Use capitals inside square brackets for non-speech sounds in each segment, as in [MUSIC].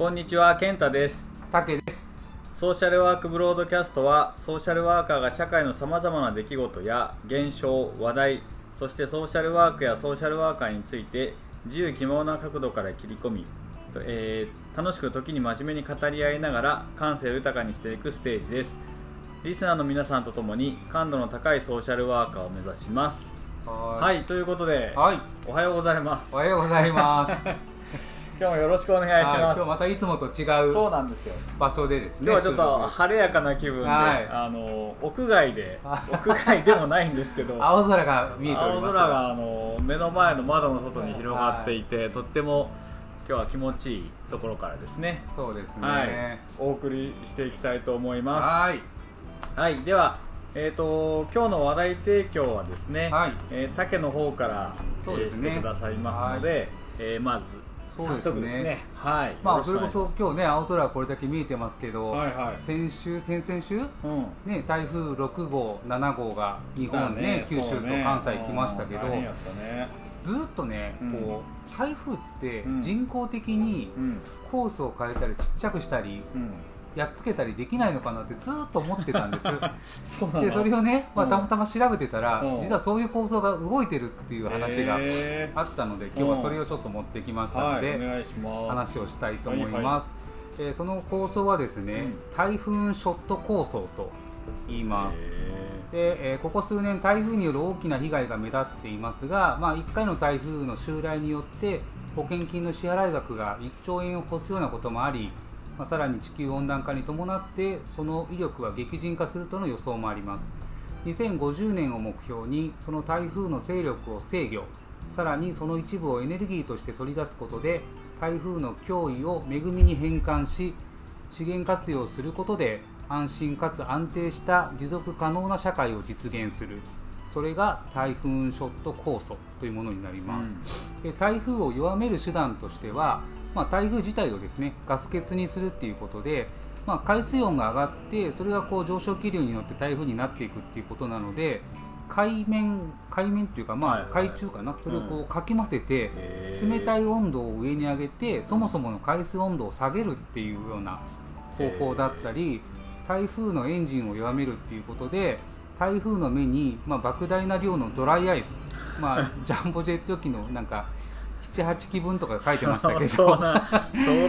こんにちは、健太です。たけですソーシャルワークブロードキャストは、ソーシャルワーカーが社会のさまざまな出来事や現象、話題、そしてソーシャルワークやソーシャルワーカーについて自由気ままな角度から切り込み、えー楽しく時に真面目に語り合いながら感性を豊かにしていくステージです。リスナーの皆さんとともに感度の高いソーシャルワーカーを目指します。ははい、ということで、はいおはようございますお。はようございます [LAUGHS] 今日もよろしくお願いしはいます。今日またいつもと違そううなんですよ。場所でですね今日はちょっと晴れやかな気分で、はい。あの屋外であ [LAUGHS] 屋外でもないんですけど青空が見えております。青空があの目の前の窓の外に広がっていて、とっても今日は気持ちいいところからですね。そうですね。はい。お送りしていきたいと思いまはい。すはいではえー、と今日の話題提供はですね、はい。えー竹の方から、そうですね。えーしてくださいますので、えーまずそうですね。ね。はい。まあそれこそ今日ね青空これだけ見えてますけど、はいはい。先週先々週？うん。ね台風6号7号が日本ね九州と関西来ましたけど、ね。ずっとね、うん。こう台風ってうん。人工的にうん。コースを変えたりちっちゃくしたりうんやっつけたりできないのかなってずっと思ってたんです。[LAUGHS] そでそれをね、まあ、うん。たまたま調べてたら、うん。実はそういう構想が動いてるっていう話がへあったので今日はそれをちょっと持ってきまーしたので、はい話をしたいと思いはいます、えーその構想はですね、うん。台風ショット構想と言います。へで、えーここ数年台風による大きな被害が目立っていますが、まあ、1回の台風の襲来によって保険金の支払い額が1兆円を超すようなこともあり、まあ、さらに地球温暖化に伴ってその威力は激甚化するとの予想もあります。2050年を目標にその台風の勢力を制御さらにその一部をエネルギーとして取り出すことで台風の脅威を恵みに変換し資源活用することで安心かつ安定した持続可能な社会を実現する。それが台風ショット構想というものになります、で台風を弱める手段としては、まあ、台風自体をですねガス欠にするっていうことで、まあ、海水温が上がってそれがこう上昇気流に乗って台風になっていくっていうことなので海面海面っていうか、まあ、はいはい海中かな、それをこうかき混ぜて、冷たい温度を上に上げてそもそもの海水温度を下げるっていうような方法だったり台風のエンジンを弱めるっていうことで台風の目に、まあ、莫大な量のドライアイス、まあ、[LAUGHS] ジャンボジェット機のなんか78機分とか書いてましたけど。[LAUGHS] 相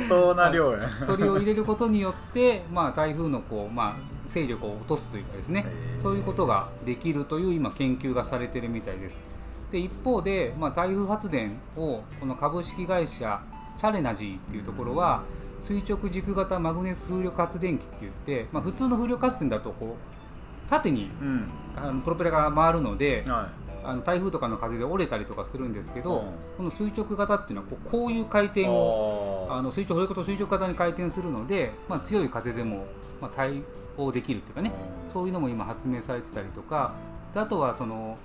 当な量や。それを入れることによって、まあ、台風のこう、まあ、勢力を落とすというかですね。そういうことができるという今研究がされてるみたいです。で一方で、まあ、台風発電をこの株式会社チャレナジーっていうところは垂直軸型マグネス風力発電機って言って、まあ、普通の風力発電だとこう縦にうん。あのプロペラが回るのではあの台風とかの風で折れたりとかするんですけど、うん。この垂直型っていうのはこうこういう回い転をああの垂直それこそ垂直型に回転するので、まあ、強い風でも、まあ、対応できるっていうかねそういうのも今発明されてたりとかであとはその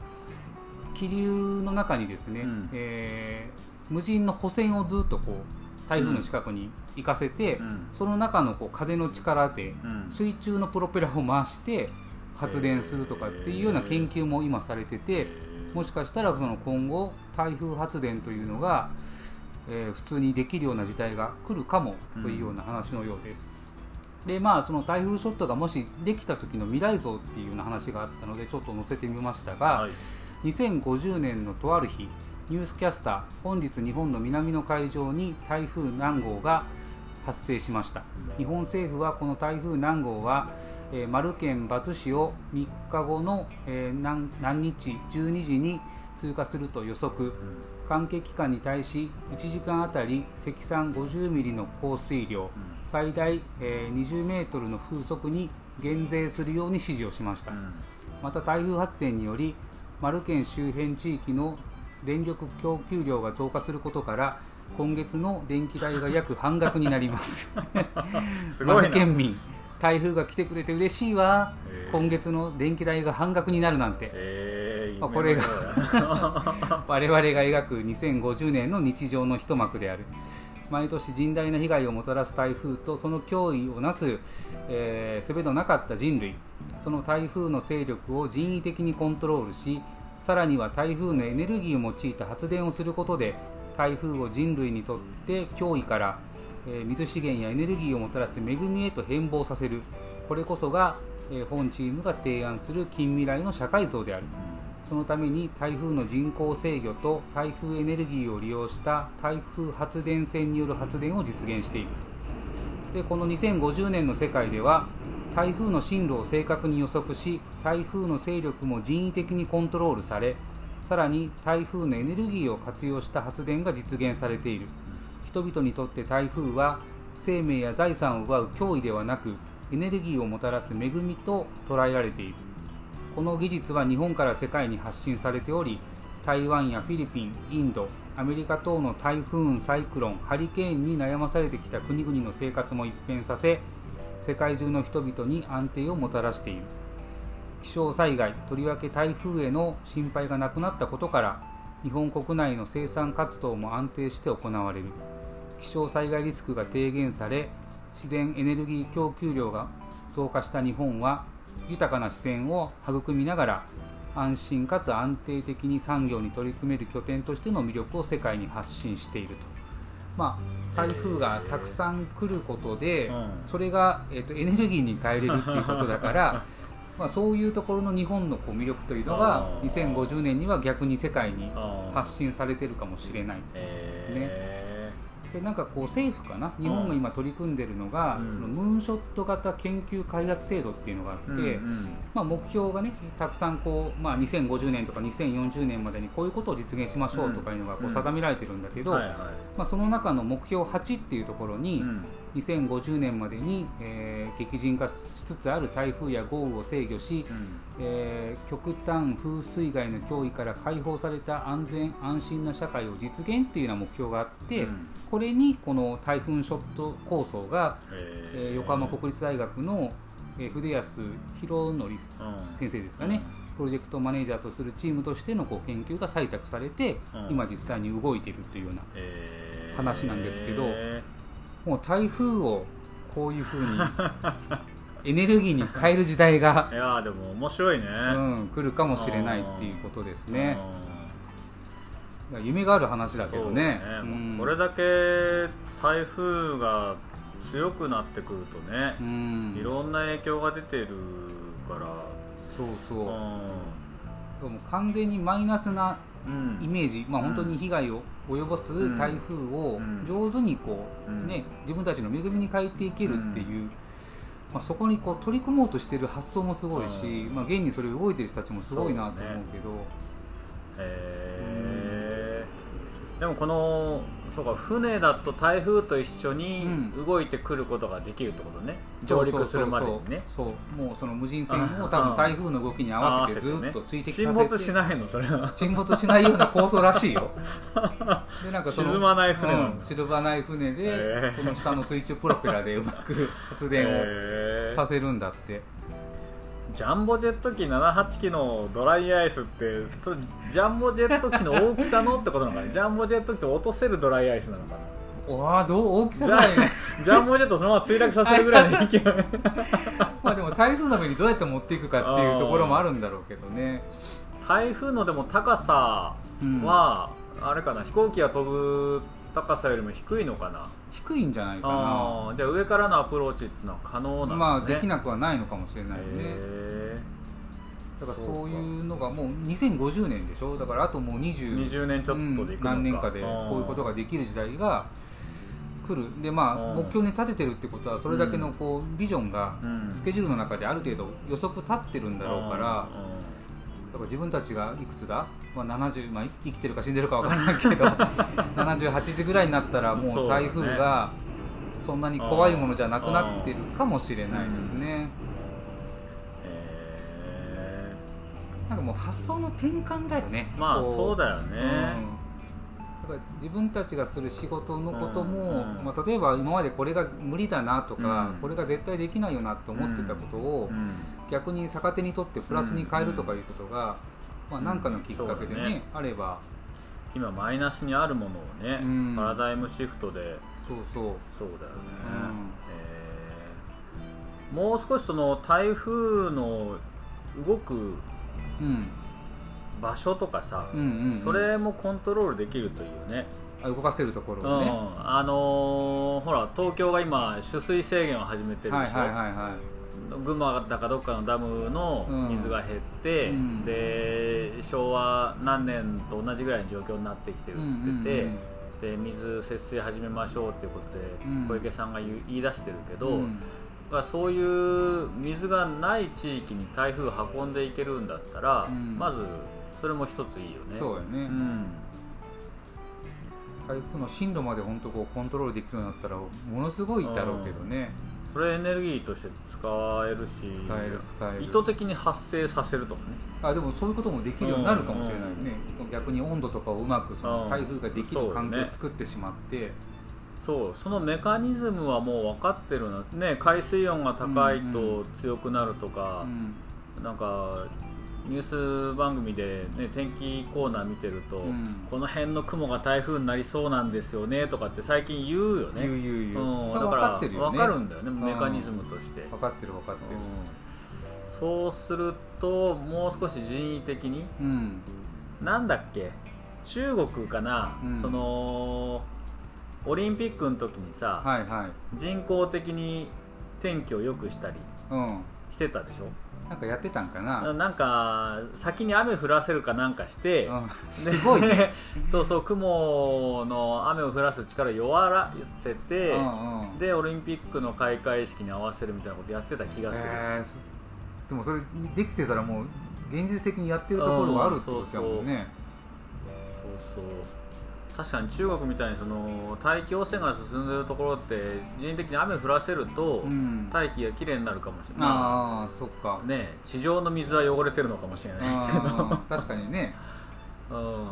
気流の中にですね、うん。えー無人の補線をずっとこう台風の近くに行かせて、うん。その中のこう風の力でうん。水中のプロペラを回して発電するとかっていうような研究も今されててもしかしたらその今後台風発電というのが、えー普通にできるような時代が来るかもというような話のようです。でまあその台風ショットがもしできた時の未来像っていうような話があったのでちょっと載せてみましたが、はい2050年のとある日ニュースキャスター本日日本の南の海上に台風何号が発生しました。日本政府はこの台風何号は、えー、丸県バツ市を3日後の、えー何何日12時に通過すると予測。関係機関に対し1時間あたり積算50ミリの降水量最大、えー20メートルの風速に減税するように指示をしました、うん。また台風発電により丸県周辺地域の電力供給量が増加することから今月の電気代が約半額になります。[LAUGHS] すごい県民。台風が来てくれて嬉しいわ。へー今月の電気代が半額になるなんて。えーあこれが [LAUGHS] 我々が描く2050年の日常の一幕である。毎年甚大な被害をもたらす台風とその脅威をなす、えー、術のなかった人類。その台風の勢力を人為的にコントロールしさらには台風のエネルギーを用いた発電をすることで台風を人類にとって脅威から、水資源やエネルギーをもたらす恵みへと変貌させる。これこそが、本チームが提案する近未来の社会像である。そのために台風の人工制御と台風エネルギーを利用した台風発電線による発電を実現していく。でこの2050年の世界では台風の進路を正確に予測し台風の勢力も人為的にコントロールされさらに台風のエネルギーを活用した発電が実現されている。人々にとって台風は生命や財産を奪う脅威ではなくエネルギーをもたらす恵みと捉えられている。この技術は日本から世界に発信されており台湾やフィリピン、インド、アメリカ等の台風、サイクロン、ハリケーンに悩まされてきた国々の生活も一変させ世界中の人々に安定をもたらしている。気象災害とりわけ台風への心配がなくなったことから日本国内の生産活動も安定して行われる気象災害リスクが低減され自然エネルギー供給量が増加した日本は豊かな自然を育みながら安心かつ安定的に産業に取り組める拠点としての魅力を世界に発信していると。まあ、台風がたくさん来ることで、うんそれが、えー、とエネルギーに変えれるっていうことだから [LAUGHS] まあそういうところの日本のこう魅力というのがあー。2050年には逆に世界に発信されてるかもしれないですね。えでなんかこう政府かな日本が今取り組んでるのが、うん。そのムーンショット型研究開発制度っていうのがあって、ーうんうん。まあ、目標がねたくさんこう、まあ、2050年とか2040年までにこういうことを実現しましょうとかいうのがこううん。定められてるんだけど、まあ、その中の目標8っていうところに、うん2050年までに、えー激甚化しつつある台風や豪雨を制御し、うん。えー極端風水害の脅威から解放された安全安心な社会を実現っていうような目標があって、うん。これにこの台風ショット構想が、ええー横浜国立大学の、えー筆安弘則うん先生ですかね、プロジェクトマネージャーとするチームとしてのこう研究が採択されて、うん。今実際に動いているというようなえー。話なんですけどもう台風をこういうふうに [LAUGHS] エネルギーに変える時代がい、やーでも面白いね、うん、来るかもしれないっていうことですね。夢がある話だけどね。そううん。これだけ台風が強くなってくるとねう、ん、いろんな影響が出てるから、そうそう。うでも完全にマイナスなうんイメージ、まあ、うん。本当に被害を及ぼす台風をうん。上手にこう、うん。ね、自分たちの恵みに変えていけるっていう、まあ、そこにこう取り組もうとしてる発想もすごいし、うん。まあ、現にそれ動いてる人たちもすごいなと思うけど。へー。でもこのそうか船だと台風と一緒にうん。動いてくることができるってことね、うそう陸するまでにね。そう。もうその無人船をあ多分台風の動きに合わせてずっと追跡させて。沈没しないのそれは。沈没しないような構想らしいよ。[LAUGHS] でなんかその沈まない船なうん。沈まない船で、その下の水中プロペラでうまく発電をさせるんだって、ジャンボジェット機78機のドライアイスってそれジャンボジェット機の大きさのってことなのかなジャンボジェット機と落とせるドライアイスなのかな？どう大きさジャぐらいねジャンボジェットそのまま墜落させるぐらいの勢い。[LAUGHS] まあでも台風の上にどうやって持っていくかっていうところもあるんだろうけどね。台風のでも高さは、あれかな？飛行機が飛ぶ高さよりも低いのかな？低いんじゃないかあーじゃあ上からのアプローチってのは可能ななのね。まあできなくはないのかもしれないよね。へだからそういうのがもう2050年でしょ？だからあともうー20 20年ちょっとでいくのか、うん何年かでこういうことができる時代が来る。でまあうん。目標に立ててるってことはそれだけのこうビジョンがうんスケジュールの中である程度予測立ってるんだろうからだから自分たちがいくつだ、まあ、70、まあ、生きてるか死んでるかわからないけど [LAUGHS] 78時ぐらいになったらもう台風がそんなに怖いものじゃなくなってるかもしれないですね。へなんかもう発想の転換だよね。ーまあこそうだよね、うん自分たちがする仕事のことも、まあ、例えば今までこれが無理だなとか、うん。これが絶対できないよなって思ってたことを、うん。逆に逆手にとってプラスに変えるとかいうことが、まあ、何かのきっかけでね,、あれば。今マイナスにあるものをね、うん。パラダイムシフトで。そうそう。そうだよね、うんえー。もう少しその台風の動くうん場所とかさ、うんうんうん。それもコントロールできるといいよね、あ動かせるとこうんろをね、あのーほら東京が今取水制限を始めてるでしょ、はいはいはいはい。群馬だかどっかのダムの水が減って、うん。で昭和何年と同じぐらいの状況になってきてるっつってて、うんうんで水節制始めましょうっていうことでうん。小池さんが言い出してるけど、うん。だからそういう水がない地域に台風運んでいけるんだったら、うん。まずそれも一ついいよね。そうやね、うん。台風の進路まで本当こうコントロールできるようになったらものすごいだろうけどね、それエネルギーとして使えるし使える使える。意図的に発生させるとかね。あでもそういうこともできるようになるかもしれないね、逆に温度とかをうまくそのうん。台風ができる環境を作ってしまって、そう。そのメカニズムはもう分かってるのね海水温が高いと強くなるとか、うん。なんかニュース番組で、ね、天気コーナー見てると、うん。この辺の雲が台風になりそうなんですよねとかって最近言うよね。言う言う言う、うん、だから分かるんだよねん。メカニズムとして、分かってる分かってる。うん。そうするともう少し人為的にうん。なんだっけ中国かな、うん。そのオリンピックの時にさ、はいはい。人工的に天気を良くしたりうん。してたでしょ？なんかやってたんかな、ななんか先に雨降らせるかなんかして、うん、すごいね。で [LAUGHS] そうそう雲の雨を降らす力を弱らせて、うんうん。でオリンピックの開会式に合わせるみたいなことやってた気がする、えーすでもそれできてたらもう現実的にやってるところがあるってことだもんね、そうそう確かに中国みたいにその大気汚染が進んでるところって人為的に雨降らせると、うん。大気がきれいになるかもしれない。ああそっか、ねえ地上の水は汚れてるのかもしれないけど、うん確かにね。[LAUGHS] うん、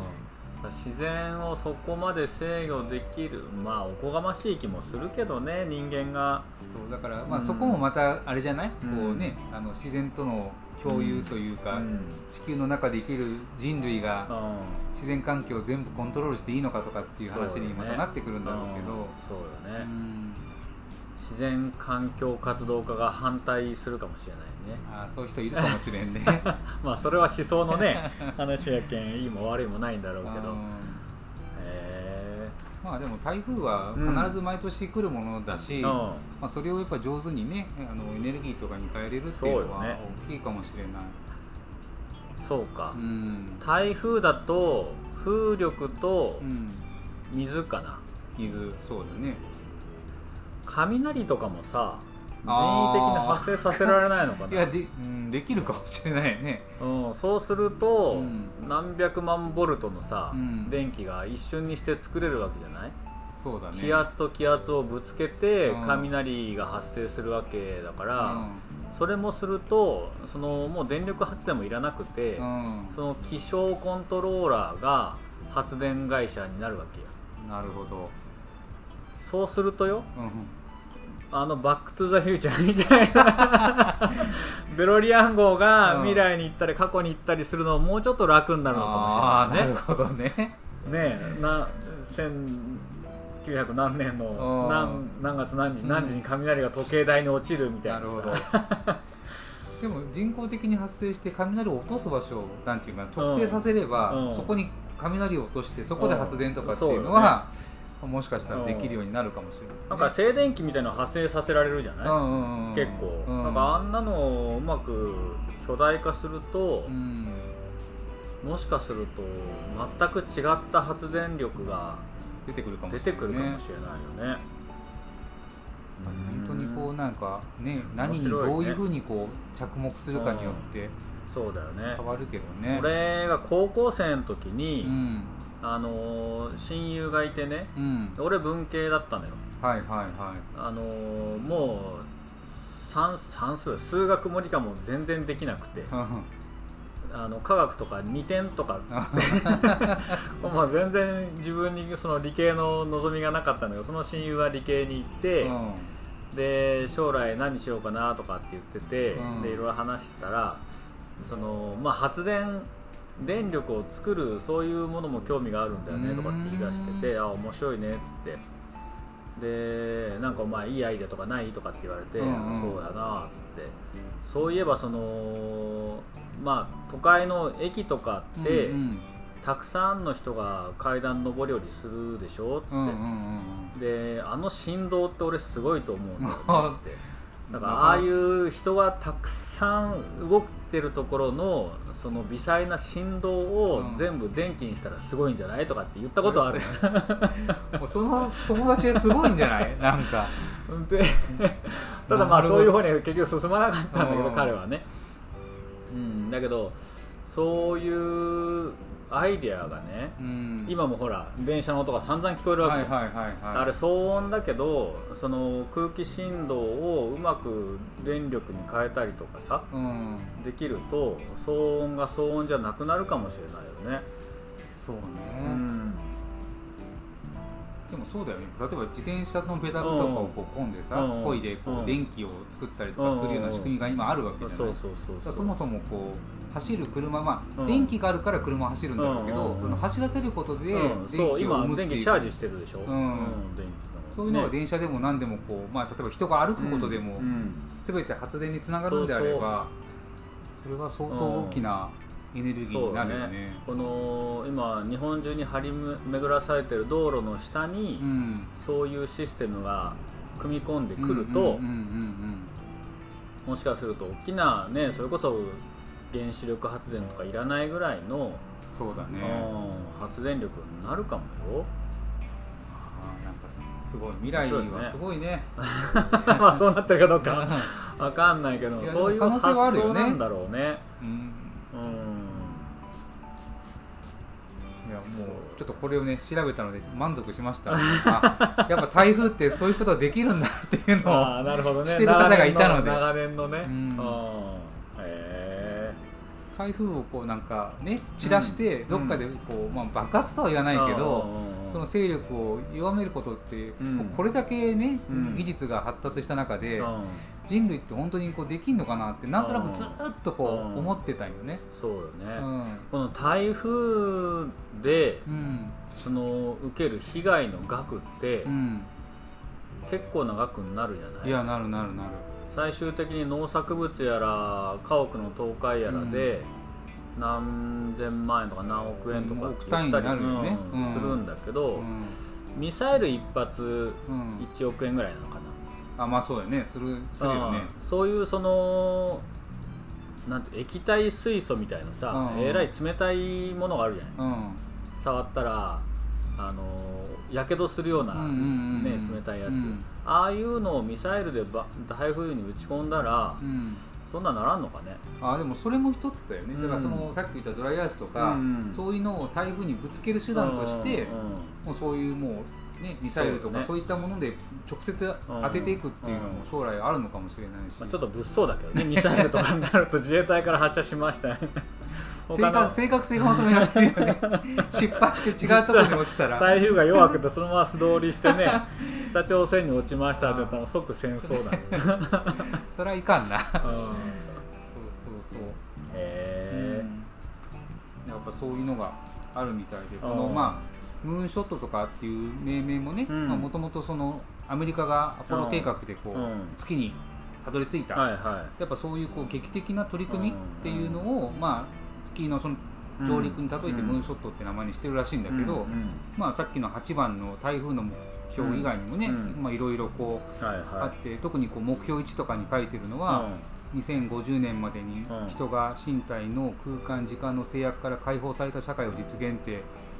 自然をそこまで制御できるまあおこがましい気もするけどね人間が。そうだから、まあ、うん。そこもまたあれじゃない、うん。こうねあの自然との共有というか、うん。地球の中で生きる人類がうん。自然環境を全部コントロールしていいのかとかっていう話にまたなってくるんだろうけど。うんそうよね、うん。自然環境活動家が反対するかもしれないね。あーそういう人いるかもしれんね。[LAUGHS] まあそれは思想のね話やけんいいも悪いもないんだろうけど。まあでも台風は必ず毎年来るものだし、えまあ、それをやっぱ上手にねあのエネルギーとかに変えれるっていうのは大きいかもしれない。そうか、うん、台風だと風力とうん、水かな。水そうだね。雷とかもさ人為的に発生させられないのかな。いやで,、うん、できるかもしれないね。うん、そうすると、うん。何百万ボルトのさ、うん。電気が一瞬にして作れるわけじゃない、そうだね。気圧と気圧をぶつけてうん。雷が発生するわけだから、うん。それもするとそのもう電力発電もいらなくて、うん。その気象コントローラーが発電会社になるわけよ。なるほど、そうするとようん、あのバック・トゥ・ザ・フューチャーみたいな。[LAUGHS] デロリアン号がうん。未来に行ったり過去に行ったりするのももうちょっと楽になるのかもしれないね。なるほどね。ねえな1900何年のうん。何何月何時うん。何時に雷が時計台に落ちるみたいなさ。なるほど。[LAUGHS] でも人工的に発生して雷を落とす場所をなんていうかな特定させれば、うん。そこに雷を落としてそこで発電とかっていうのは、もしかしたらできるようになるかもしれない、なんか静電気みたいなの発生させられるじゃない、うんうんうん結構、うん。なんかあんなのをうまく巨大化するとう、ん。もしかすると全く違った発電力が出てくるかも出してれない、ね、くるかもしれないよね。本当にこうなんかね何にどういうふうにこう着目するかによってそうだよね。変わるけどね。俺が高校生の時に、うんあのー親友がいてねうん。俺文系だったのよ。はいはいはい。あのーもう算算数数学も理科も全然できなくて。[LAUGHS] あの科学とか2点とか。[LAUGHS] まあ全然自分にその理系の望みがなかったんだけどその親友は理系に行って、うん。で将来何しようかなとかって言ってて、うん。でいろいろ話したらその、まあ、発電電力を作るそういうものも興味があるんだよねとかって言い出しててあ面白いねっつって。でなんかお前いいアイデアとかないとかって言われて、うんうん。そうやなっつって。そういえばそのまあ都会の駅とかって、うんうん。たくさんの人が階段上り下りするでしょっつって、うんうんうんであの振動って俺すごいと思うんだよって [LAUGHS] だからああいう人がたくさん動いてるところのその微細な振動をうん。全部電気にしたらすごいんじゃないとかって言ったことある、[LAUGHS] もうその友達ですごいんじゃない？[LAUGHS] なんか。で [LAUGHS] ただまあそういう方には結局進まなかったんだけどうん彼はね、うん、だけどそういうアイデアがねうん。今もほら電車の音が散々聞こえるわけじゃん、はいはいはいはい。あれ騒音だけどその空気振動をうまく電力に変えたりとかさうん。できると騒音が騒音じゃなくなるかもしれないよね、そうね、うん。でもそうだよね。例えば自転車のペダルとかをこう込んでさうん。漕いでこう電気を作ったりとかするような仕組みが今あるわけじゃない。そうそうそう。だからそもそもこう走る車まあ、うん。電気があるから車走るんだろうけど、うん。うんうんその走らせることでうん。電気をそう今生むっていう。電気チャージしてるでしょ、ん。電気のそういうのがね。電車でも何でもこう、まあ、例えば人が歩くことでもうん。うん。全て発電につながるんであればそれは相当大きなエネルギーになるよね。この今日本中に張り巡らされてる道路の下に、うん。そういうシステムが組み込んでくると、うんうんうんうん。もしかすると大きなねそれこそ原子力発電とかいらないぐらいの、そうだね。うん発電力になるかもよ。あーなんかすすごい未来はすごいね。[LAUGHS] まあそうなってるかどうか。[LAUGHS] わかんないけどそういうでも可能性はあるよね。発想なんだろうね。うん。うん。いやもうちょっとこれをね調べたので満足しました。あ [LAUGHS] やっぱ台風ってそういうことができるんだっていうのをああなるほどね。してる方がいたので。長年の長年うん台風をこうなんかね散らしてうん。どっかでこう、まあ、爆発とは言わないけど、うんその勢力を弱めることって、これだけね、うん。技術が発達した中で、人類って本当にこうできるのかなってなんとなくずっとこう思ってたよね。そうようねん。この台風でうん。その受ける被害の額ってうん、結構な額になるじゃない？いやなるなるなる。最終的に農作物やら家屋の倒壊やらで、何千万円とか何億円とかうん。億単位になるよね。うんうんするんだけど、うん。ミサイル一発うん、1億円ぐらいなのかな、あまあそうだよね。するするよね。うん。そういうそのなんて液体水素みたいなさ、うん。えらい冷たいものがあるじゃない。うん。触ったらあのやけどするような、うんうんうんうん。ね、冷たいやつ、うん。ああいうのをミサイルでば台風に打ち込んだら、うん。そんなんならんのかね。あでもそれも一つだよね、うん。だからそのさっき言ったドライアイスとか、うんそういうのを台風にぶつける手段として、うんうん。もうそういうもう、ね、ミサイルとかそそうう,、いったもので直接当てていくっていうのも将来あるのかもしれないし、まあ、ちょっと物騒だけどねミサイルとかになると自衛隊から発射しましたね正確正確性が求められるよね。[LAUGHS] 失敗して違うところに落ちたら。台風が弱くてそのまま素通りしてね [LAUGHS] 北朝鮮に落ちましたって言ったら即戦争だね。[LAUGHS] それはいかんな。そううん。そうそう、へうん。やっぱそういうのがあるみたいで。このうんまあムーンショットとかっていう命名もねうん。もともとそのアメリカがアポロ計画でこう、うん。月にたどり着いた、はいはやっぱそういうこう劇的な取り組みっていうのを、まあ、月のその上陸に例えてうん。ムーンショットって名前にしてるらしいんだいけど、うんうん。まあ、さっきの8番の台風の目標以外にもね、いろいろこうはいはあって特にこう目標1とかに書いてるのは、2050年までにうん人が身体の空間時間の制約から解放された社会を実現って、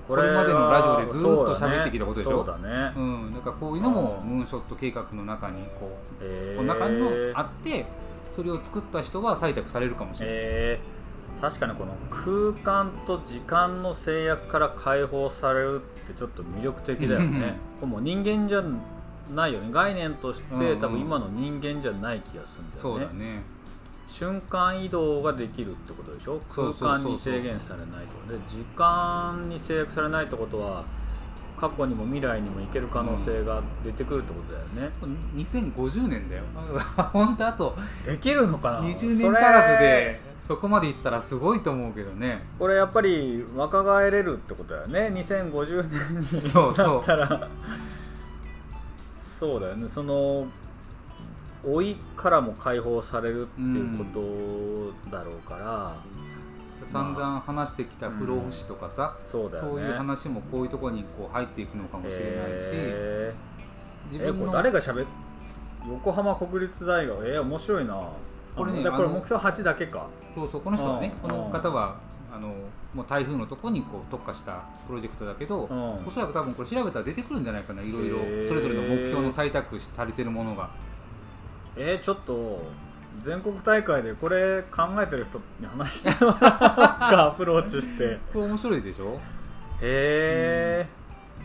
ここれまでのラジオでずっと喋ってきたことでしょ？そうだね。うん、だからこういうのもうん。ムーンショット計画の中にこう、へー。この中のあってそれを作った人は採択されるかもしれない。えー確かにこの空間と時間の制約から解放されるってちょっと魅力的だよね。[LAUGHS] もう人間じゃないよね。概念として、うんうん。多分今の人間じゃない気がするんだそうよねだね。瞬間移動ができるってことでしょ？そう空そうそうそう。間に制限されないとで時間に制約されないってことは過去にも未来にも行ける可能性が出てくるってことだよね、2050年だよ。[LAUGHS] 本当あとできるのかな？20年足らずでそこまでいったらすごいと思うけどね。これやっぱり若返れるってことだよね。2050年にそうそうなったら。そうだよね。その老いからも解放されるっていうことだろうから、散々話してきた不老不死とかさ、そうだよね。そういう話もこういうところにこう入っていくのかもしれないし、え自ーえこれ誰がしゃべっ横浜国立大学？えー、面白いなこれねあだか目標8だけか。そうそうこの人はねうん。この方はあのもう台風のところにこう特化したプロジェクトだけど、うん。おそらく多分これ調べたら出てくるんじゃないかないろいろそれぞれの目標の採択しされてるものが。えー、ちょっと全国大会でこれ考えてる人に話してもら [LAUGHS] アプローチして。これ面白いでしょ？へ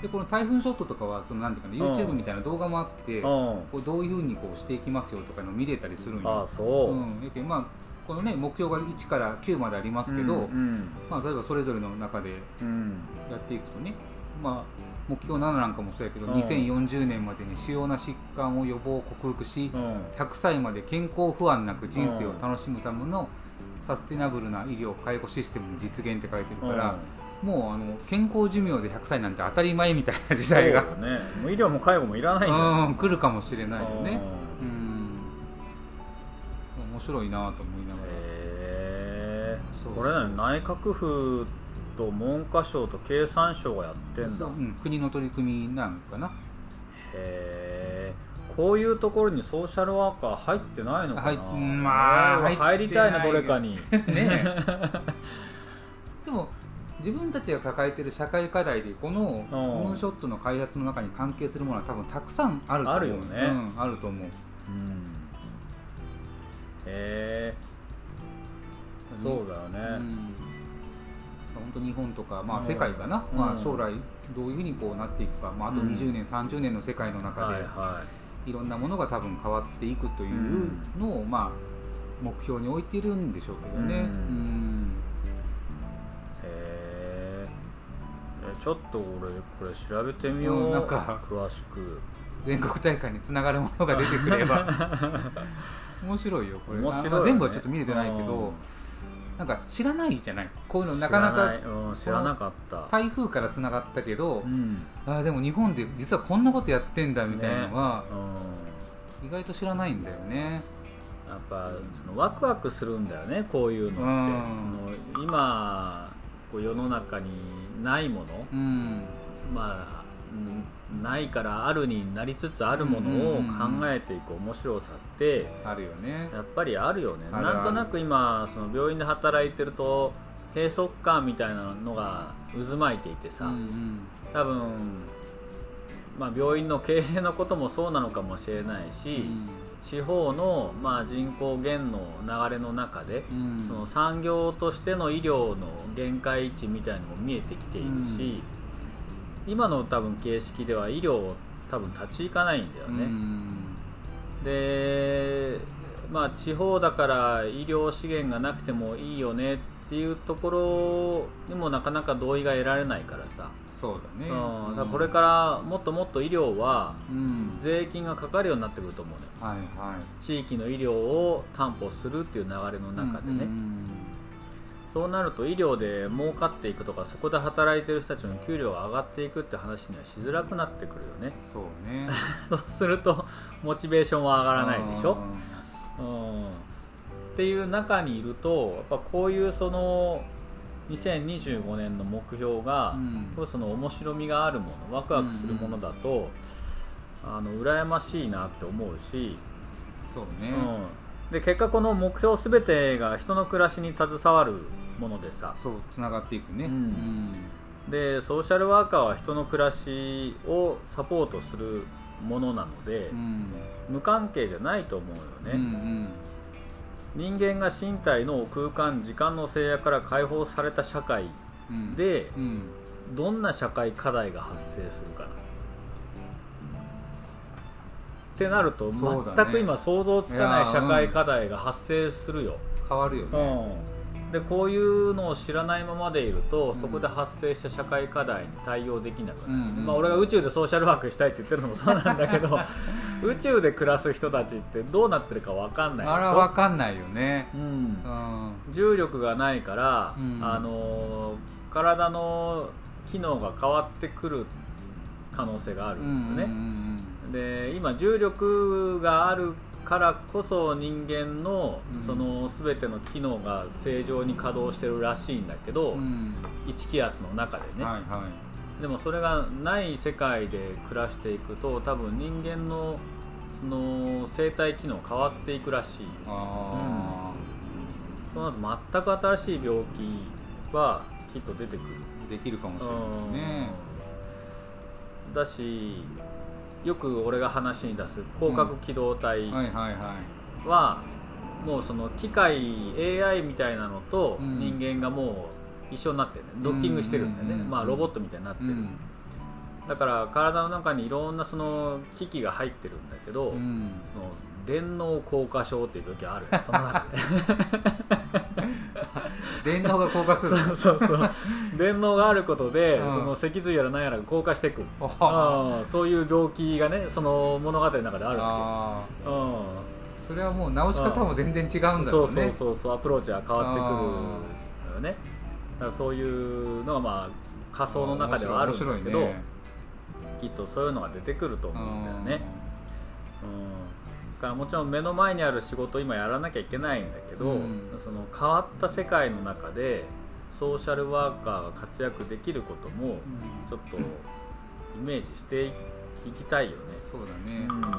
でこの台風ショットとかはそのなんていうかなうん。YouTube みたいな動画もあって、えこうん。うどういうふうにこうしていきますよとかのを見れたりするんよ。ああそう、うん、やけんまあこのね目標が1から9までありますけど、うん。まあ、例えばそれぞれの中でうん。やっていくとね、まあ、目標7なんかもそうやけど、うん。2040年までに主要な疾患を予防克服し、うん。100歳まで健康不安なく人生を楽しむためのサステナブルな医療介護システムの実現って書いてるから、もうあの健康寿命で100歳なんて当たり前みたいな時代がね。もう医療も介護もいらないんじゃないうん来るかもしれないよね。ううん。面白いなと思いながら、へえこれね内閣府と文科省と経産省がやってんだ。そう。うん、国の取り組みなんかな。へえこういうところにソーシャルワーカー入ってないのかな、入っまあ俺入りたいなどれかに。[LAUGHS] ね [LAUGHS] 自分たちが抱えてる社会課題でこのうん。モーショットの開発の中に関係するものは多分たくさんあると思う。あるよね。うん、あると思う。うん。へえ。そうだよね、うん。本当日本とか、まあ、うん。世界かな、うん。まあ、将来どういうふうにこうなっていくか、まあ、あとうん。20年、30年の世界の中で、はいはい。いろんなものが多分変わっていくというのを、まあ、目標に置いてるんでしょうけどね。うんちょっと俺これ調べてみよう、うんなんか詳しく。全国大会につながるものが出てくれば。[LAUGHS] 面白いよこれ。全部はちょっと見れてないけど、うん。なんか知らないじゃない？こういうのなかなか知らなかった。台風からつながったけど、うん。あーでも日本で実はこんなことやってんだみたいなのは、うん。意外と知らないんだよね。やっぱそのワクワクするんだよねこういうのって、うん。その今こう世の中にないもの、うん。まあうんないからあるになりつつあるものをうんうんうん。考えていく面白さってあるよね。やっぱりあるよね。なんとなく今その病院で働いてると閉塞感みたいなのが渦巻いていてさ、うんうん。多分、まあ、病院の経営のこともそうなのかもしれないし、地方の、まあ、人口減の流れの中で、うん。その産業としての医療の限界値みたいなのも見えてきているし、今の多分形式では医療多分立ち行かないんだようね、ん。で、まあ、地方だから医療資源がなくてもいいよねっていうところにもなかなか同意が得られないからさ、そうだね、うん、だこれからもっともっと医療はうん。税金がかかるようになってくると思うねはいはい。地域の医療を担保するっていう流れの中でね、うんそうなると医療で儲かっていくとかそこで働いてる人たちの給料が上がっていくって話にはしづらくなってくるよね。そうね。[LAUGHS] そうするとモチベーションは上がらないでしょ、うん、っていう中にいるとやっぱこういうその2025年の目標が、うん。その面白みがあるものワクワクするものだと、あの羨ましいなって思うし、そうね、うん、で結果この目標すべてが人の暮らしに携わるものでさ。そうつながっていくね。うん。でソーシャルワーカーは人の暮らしをサポートするものなので、うん。無関係じゃないと思うよね、うん人間が身体の空間時間の制約から解放された社会うん。でうん。どんな社会課題が発生するかな。ってなると、ね。全く今想像つかない社会課題が発生するよ、変わるよね、うん、でこういうのを知らないままでいると、うん。そこで発生した社会課題に対応できなくなる、うんうん。まあ、俺が宇宙でソーシャルワークしたいって言ってるのもそうなんだけど宇宙で暮らす人たちってどうなってるか分かんないあら分かんないよね。うん。うん。重力がないから、うん。あの体の機能が変わってくる可能性があるうんんだよね、うん。で今重力があるからこそ人間のうん。その全ての機能が正常に稼働してるらしいんだけど、うん。1気圧の中でね、はいはい。でもそれがない世界で暮らしていくと多分人間のその生体機能変わっていくらしい。あそうなると全く新しい病気はきっと出てくる。あ、できるかもしれないね。うん。だしよく俺が話に出す広角機動隊はもうその機械 AI みたいなのとうん。人間がもう一緒になってるね。ドッキングしてるんだよね、まあ、ロボットみたいになってる、うん。だから体の中にいろんなその機器が入ってるんだけど、うん。その電脳硬化症っていう病気あるよ。その中で [LAUGHS] 電脳が硬化する [LAUGHS] そうそうそう。電脳があることで、うん。その脊髄やら何やらが硬化していく。[LAUGHS] あそういう病気がねその物語の中であるわあけうん。それはもう直し方も全然違うんだろうね。そうそうそうそう。アプローチが変わってくるのよね。だからそういうのがまあ仮想の中ではあるんだけど、ね。きっとそういうのが出てくると思うんだよね、うんからもちろん目の前にある仕事を今やらなきゃいけないんだけど、うん。その変わった世界の中でソーシャルワーカーが活躍できることもちょっとイメージしていきたいよね。そうだね、うん。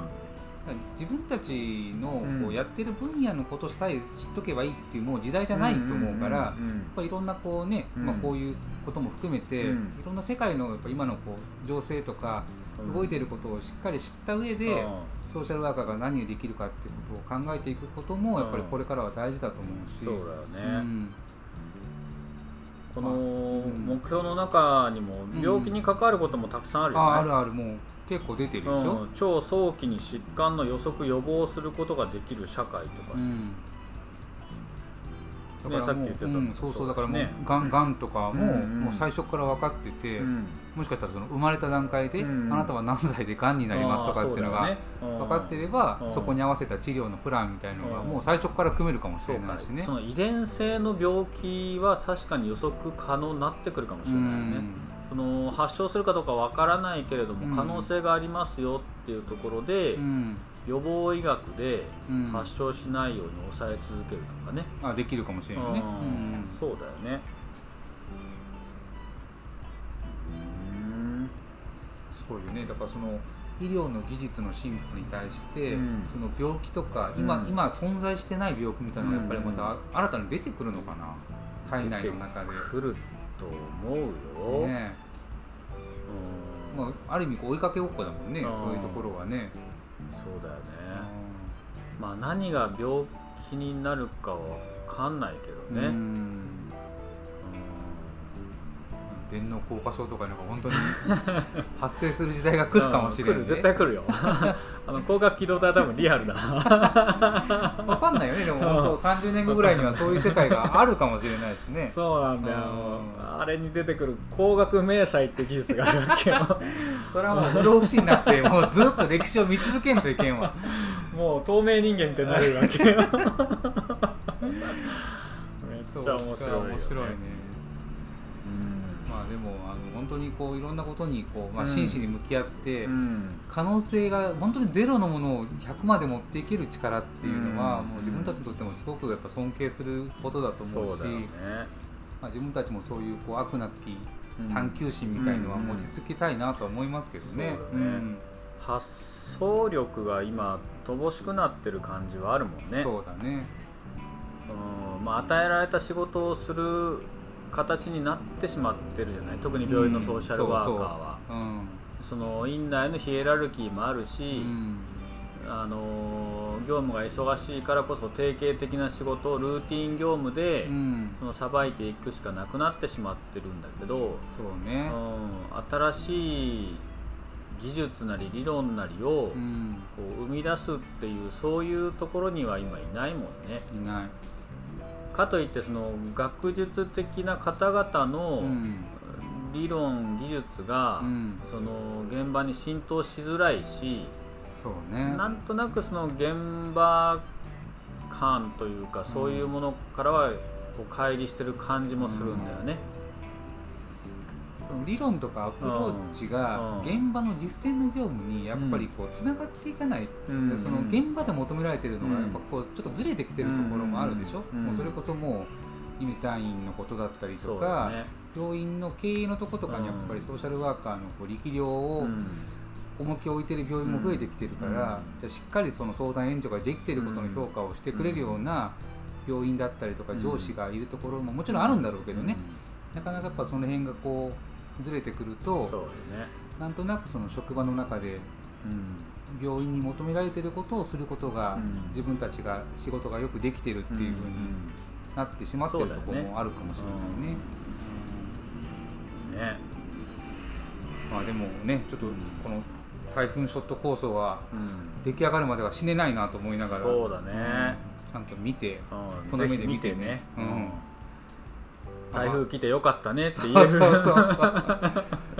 自分たちのうん。こうやってる分野のことさえ知っとけばいいっていうもう時代じゃないと思うから、やっぱいろんなこうね、うん。まあ、こういうことも含めて、うん。いろんな世界のやっぱ今のこう情勢とかうん動いてることをしっかり知った上で、うん。ソーシャルワーカーが何ができるかっていうことを考えていくこともやっぱりこれからは大事だと思うし、そうだよね、うん。このん。目標の中にも病気に関わることもたくさんあるよね、ああるあるもう結構出てるでしょ、うん、超早期に疾患の予測予防することができる社会とかさ、うんだからもう、さっき言ってたうん、そうそうだからもうねがんがんとかも,、もう最初から分かってて、うん。もしかしたらその生まれた段階で、うんあなたは何歳でがんになりますとかっていうのが分かってれば、うん。そこに合わせた治療のプランみたいのがうん。もう最初から組めるかもしれないしね。そ。の遺伝性の病気は確かに予測可能になってくるかもしれないよね、その発症するかどうかわからないけれども、うん。可能性がありますよっていうところで、うん予防医学でうん。発症しないように抑え続けるとかね、あできるかもしれないね。うん。そうだよね。うん。そうよね。だからその医療の技術の進歩に対して、うん。その病気とか今,、うん。今存在してない病気みたいなのがやっぱりまた新たに出てくるのかな？体内の中で。来ると思うよ、ねうん。まあ、ある意味こう追いかけごっこだもんね、うん。そういうところはね。そうだよね、まあ何が病気になるかは分かんないけどね、ううん。ん電脳硬化症とかいうのが本当に [LAUGHS] 発生する時代が来るかもしれない、ね、絶対来るよ。[LAUGHS] あの光学機動隊は多分リアルだ。[LAUGHS] わかんないよね。でも本当30年後ぐらいにはそういう世界があるかもしれないしね。そうなんだよ。うん。あれに出てくる光学迷彩って技術があるわけよそれはもう不老不死になって [LAUGHS] もうずっと歴史を見続けんといけんわ。もう透明人間みたいになるわけよ。めっちゃ面白いよ、ね、面白いね。うん。まあでもあの本当にこういろんなことにこう、まあ、うん。真摯に向き合って、うん。可能性が本当にゼロのものを100まで持っていける力っていうのは、うん。もう自分たちにとってもすごくやっぱ尊敬することだと思うしまあ、自分たちもそういうこう悪なきうん探求心みたいのは持ち続けたいなとは思いますけどね。発想力が今乏しくなってる感じはあるもんね。そうだね。うん。まあ、与えられた仕事をする形になってしまってるじゃない？特に病院のソーシャルワーカーは、うん。そうその院内のヒエラルキーもあるし、うん。あの業務が忙しいからこそ定型的な仕事をルーティン業務で、さばいていくしかなくなってしまってるんだけど、そうね。うん、新しい技術なり理論なりをうん。こう生み出すっていうそういうところには今いないもんね。いない。かといってその学術的な方々のうん。理論技術が、うん。その現場に浸透しづらいし、そうね。なんとなくその現場感というかそういうものからはこう乖離してる感じもするんだよね。そその理論とかアプローチがうん。現場の実践の業務にやっぱりこうつながっていかない、うん。その現場で求められてるのがうん。やっぱこうちょっとずれてきてるところもあるでしょ、うん。もうそれこそもう入退院のことだったりとか、だね。病院の経営のとことかにやっぱりソーシャルワーカーのこう力量をうん重きを置いてる病院も増えてきてるから、うん。じゃあしっかりその相談援助ができてることの評価をしてくれるような病院だったりとかうん。上司がいるところももちろんあるんだろうけどね、なかなかやっぱその辺がこうずれてくるうんとなんとなくその職場の中で病院に求められてることをすることが、うん。自分たちが仕事がよくできてるっていうふうになってしまってるところもあるかもしれないね。うん。ね。まあでもねちょっとこの台風ショット構想はうん。出来上がるまでは死ねないなと思いながらそうだね。うんちゃんと見てうん。この目で見てね。うん。うん。台風来てよかったねって言える。そうそうそうそう。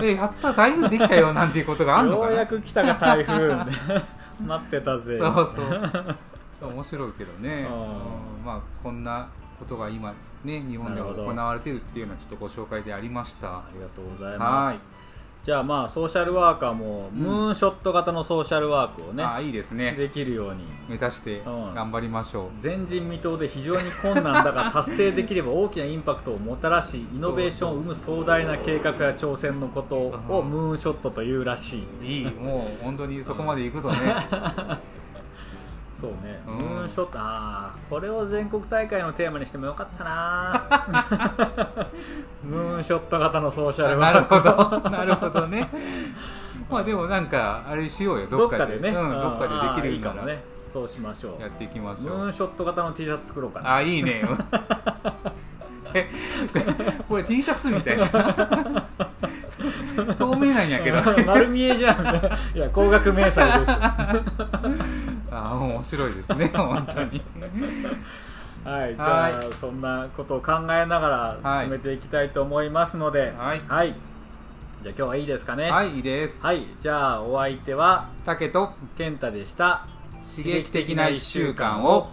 [LAUGHS] えやった台風できたよなんていうことがあるのかな？ようやく来たが台風 [LAUGHS] 待ってたぜ。そうそう。面白いけどね、まあこんなことが今ね日本では行われてるっていうのはちょっとご紹介でありました。ありがとうございまはい。すじゃあまあソーシャルワーカーもムーンショット型のソーシャルワークをね、あいいですね。できるように。目指してうん。頑張りましょう、前人未到で非常に困難だが [LAUGHS] 達成できれば大きなインパクトをもたらしイノベーションを生む壮大な計画や挑戦のことをムーンショットというらしい。いいもう本当にそこまで行くとね。[LAUGHS] そうね、うん。ムーンショットああこれを全国大会のテーマにしてもよかったな。[LAUGHS] ムーンショット型のソーシャルワなるほど。[LAUGHS] なるほどね。まあでもなんかあれしようよ。どどっかでね、うん、どっかでできるいいからもね。そうしましょう。やっていきましょう。ムーンショット型の T シャツ作ろうかな。あいいね。[LAUGHS] えこれ T シャツみたいな [LAUGHS] 透明なんやけど。丸見えじゃん。[LAUGHS] いや高額明細です。[LAUGHS] あ面白いですね本当に。はい、じゃはい。あそんなことを考えながら進めていきたいと思いますので、はい。じゃあ今日はいいですかね。、はいいいいです。はい、じゃあお相手は竹と健太でした。刺激的な1週間を